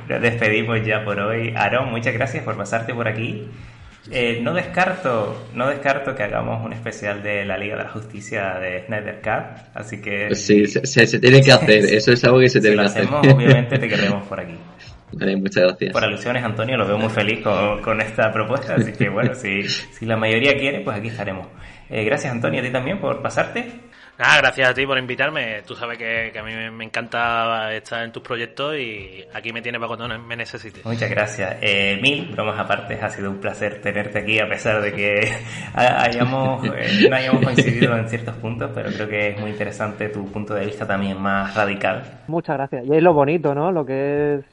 nos despedimos ya por hoy. Aaron, muchas gracias por pasarte por aquí. Eh, no descarto no descarto que hagamos un especial de la Liga de la Justicia de Snyder Cut, así que... Sí, se, tiene que hacer, eso es algo que se tiene que hacer. hacemos, obviamente te queremos por aquí. Vale, muchas gracias. Por alusiones, Antonio, lo veo muy feliz con, con esta propuesta, así que bueno, si, si la mayoría quiere, pues aquí estaremos. Eh, gracias, Antonio, a ti también por pasarte. Nada, gracias a ti por invitarme. Tú sabes que, a mí me encanta estar en tus proyectos y aquí me tienes para cuando me necesites. Muchas gracias. Eh, mil bromas aparte, ha sido un placer tenerte aquí a pesar de que hayamos, eh, no hayamos coincidido en ciertos puntos, pero creo que es muy interesante tu punto de vista también más radical. Muchas gracias. Y es lo bonito, ¿no? Lo que es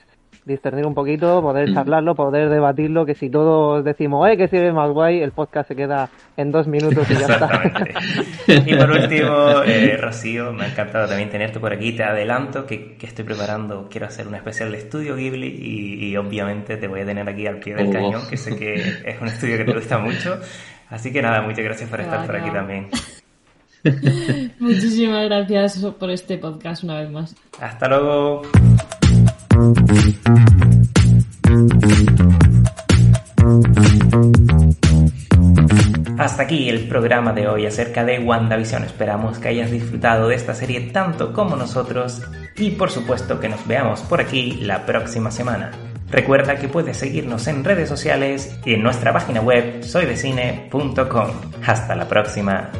discernir un poquito, poder Mm. charlarlo, poder debatirlo, que si todos decimos, eh, que sirve más guay, el podcast se queda en dos minutos y ya está. Exactamente. Y por último, eh, Rocío, me ha encantado también tenerte por aquí. Te adelanto que, que estoy preparando, quiero hacer un especial de estudio Ghibli y, y obviamente te voy a tener aquí al pie del Oh. cañón, que sé que es un estudio que te gusta mucho. Así que nada, muchas gracias por estar por aquí también. Muchísimas gracias por este podcast una vez más. Hasta luego. Hasta aquí el programa de hoy acerca de WandaVision. Esperamos que hayas disfrutado de esta serie tanto como nosotros y por supuesto que nos veamos por aquí la próxima semana. Recuerda que puedes seguirnos en redes sociales y en nuestra página web soydecine.com. Hasta la próxima.